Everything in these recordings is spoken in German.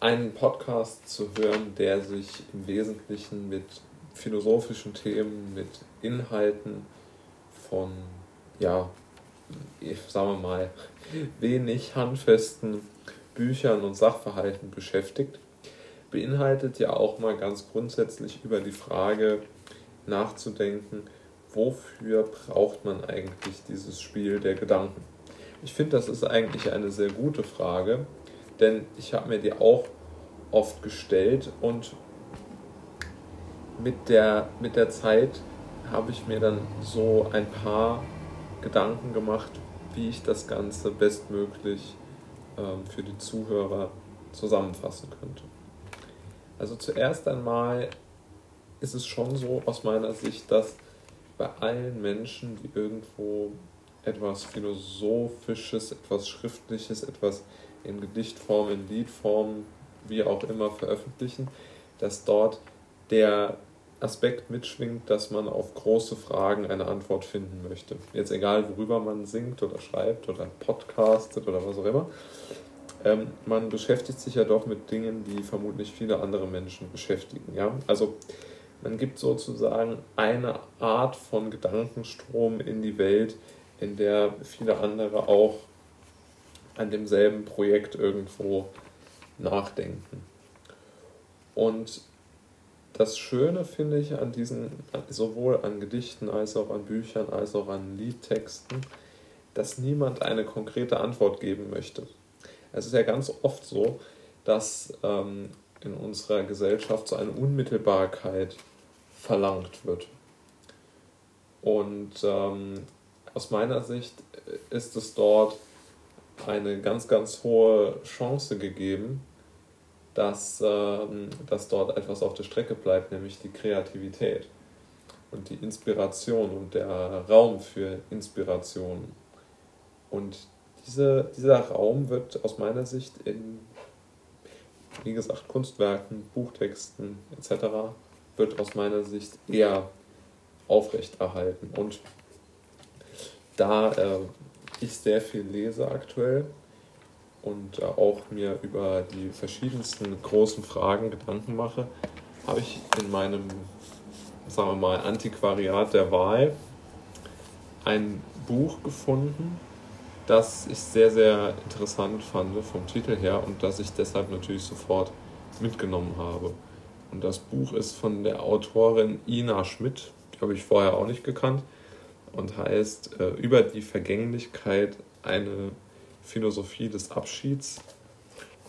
einen Podcast zu hören, der sich im Wesentlichen mit philosophischen Themen, mit Inhalten von, ja, ich sage mal, wenig handfesten Büchern und Sachverhalten beschäftigt, beinhaltet ja auch mal ganz grundsätzlich über die Frage nachzudenken, wofür braucht man eigentlich dieses Spiel der Gedanken? Ich finde, das ist eigentlich eine sehr gute Frage, denn ich habe mir die auch oft gestellt und mit der, mit der Zeit habe ich mir dann so ein paar Gedanken gemacht, wie ich das Ganze bestmöglich ähm, für die Zuhörer zusammenfassen könnte. Also zuerst einmal ist es schon so aus meiner Sicht, dass bei allen Menschen, die irgendwo etwas Philosophisches, etwas Schriftliches, etwas in Gedichtform, in Liedform, wie auch immer veröffentlichen, dass dort der Aspekt mitschwingt, dass man auf große Fragen eine Antwort finden möchte. Jetzt egal, worüber man singt oder schreibt oder podcastet oder was auch immer. Ähm, man beschäftigt sich ja doch mit Dingen, die vermutlich viele andere Menschen beschäftigen. Ja? Also man gibt sozusagen eine Art von Gedankenstrom in die Welt, in der viele andere auch an demselben Projekt irgendwo nachdenken. Und das Schöne finde ich an diesen, sowohl an Gedichten als auch an Büchern, als auch an Liedtexten, dass niemand eine konkrete Antwort geben möchte. Es ist ja ganz oft so, dass ähm, in unserer Gesellschaft so eine Unmittelbarkeit verlangt wird. Und ähm, aus meiner Sicht ist es dort eine ganz, ganz hohe Chance gegeben, dass, ähm, dass dort etwas auf der Strecke bleibt, nämlich die Kreativität und die Inspiration und der Raum für Inspiration. Und diese, dieser Raum wird aus meiner Sicht in, wie gesagt, Kunstwerken, Buchtexten etc. wird aus meiner Sicht eher aufrechterhalten. Und da äh, ich sehr viel lese aktuell und äh, auch mir über die verschiedensten großen Fragen Gedanken mache, habe ich in meinem, sagen wir mal, Antiquariat der Wahl ein Buch gefunden, das ich sehr, sehr interessant fand vom Titel her und das ich deshalb natürlich sofort mitgenommen habe. Und das Buch ist von der Autorin Ina Schmidt, die habe ich vorher auch nicht gekannt und heißt äh, Über die Vergänglichkeit eine Philosophie des Abschieds.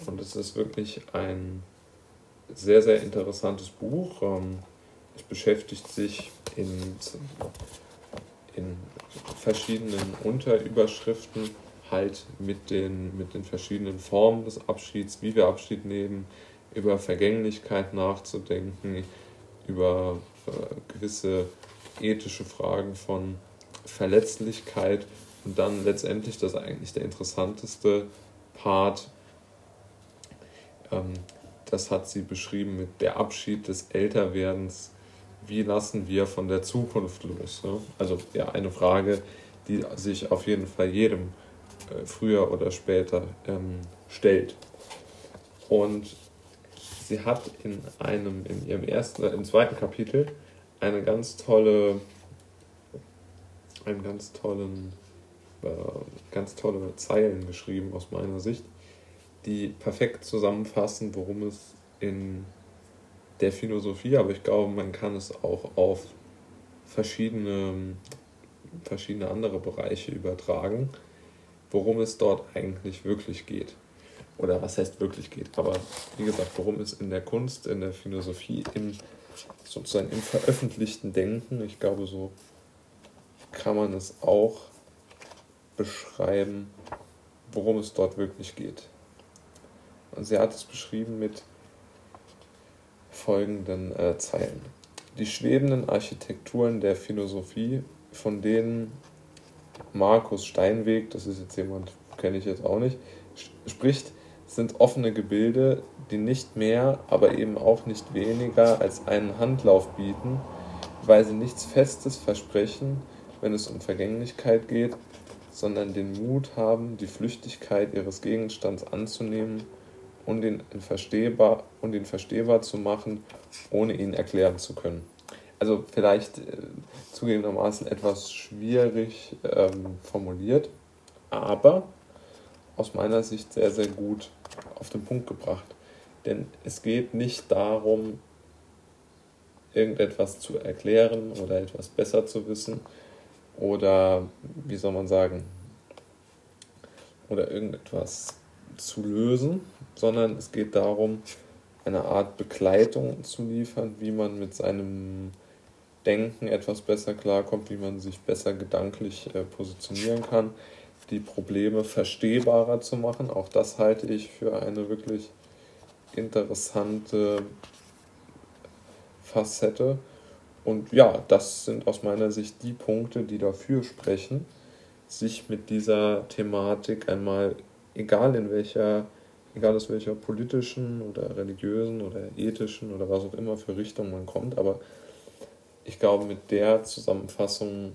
Und es ist wirklich ein sehr, sehr interessantes Buch. Ähm, es beschäftigt sich in, in verschiedenen Unterüberschriften halt mit den, mit den verschiedenen Formen des Abschieds, wie wir Abschied nehmen, über Vergänglichkeit nachzudenken, über äh, gewisse ethische Fragen von Verletzlichkeit und dann letztendlich das eigentlich der interessanteste Part, ähm, das hat sie beschrieben mit der Abschied des Älterwerdens. Wie lassen wir von der Zukunft los? Ne? Also ja, eine Frage, die sich auf jeden Fall jedem äh, früher oder später ähm, stellt. Und sie hat in einem, in ihrem ersten, äh, im zweiten Kapitel eine ganz tolle einen ganz tollen, äh, ganz tolle Zeilen geschrieben aus meiner Sicht, die perfekt zusammenfassen, worum es in der Philosophie, aber ich glaube, man kann es auch auf verschiedene, verschiedene andere Bereiche übertragen, worum es dort eigentlich wirklich geht. Oder was heißt wirklich geht, aber wie gesagt, worum es in der Kunst, in der Philosophie, im sozusagen im veröffentlichten Denken, ich glaube, so kann man es auch beschreiben, worum es dort wirklich geht. Und sie hat es beschrieben mit folgenden äh, Zeilen. Die schwebenden Architekturen der Philosophie, von denen Markus Steinweg, das ist jetzt jemand, kenne ich jetzt auch nicht, spricht, sind offene Gebilde, die nicht mehr, aber eben auch nicht weniger als einen Handlauf bieten, weil sie nichts Festes versprechen, wenn es um Vergänglichkeit geht, sondern den Mut haben, die Flüchtigkeit ihres Gegenstands anzunehmen und ihn verstehbar, und ihn verstehbar zu machen, ohne ihn erklären zu können. Also vielleicht äh, zugegebenermaßen etwas schwierig ähm, formuliert, aber aus meiner Sicht sehr, sehr gut auf den Punkt gebracht. Denn es geht nicht darum, irgendetwas zu erklären oder etwas besser zu wissen oder, wie soll man sagen, oder irgendetwas zu lösen, sondern es geht darum, eine Art Begleitung zu liefern, wie man mit seinem Denken etwas besser klarkommt, wie man sich besser gedanklich äh, positionieren kann, die Probleme verstehbarer zu machen. Auch das halte ich für eine wirklich interessante Facette. Und ja, das sind aus meiner Sicht die Punkte, die dafür sprechen, sich mit dieser Thematik einmal, egal in welcher, egal aus welcher politischen oder religiösen oder ethischen oder was auch immer für Richtung man kommt, aber ich glaube, mit der Zusammenfassung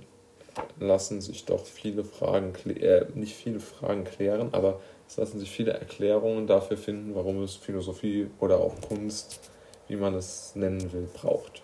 lassen sich doch viele Fragen, äh, nicht viele Fragen klären, aber es lassen sich viele Erklärungen dafür finden, warum es Philosophie oder auch Kunst, wie man es nennen will, braucht.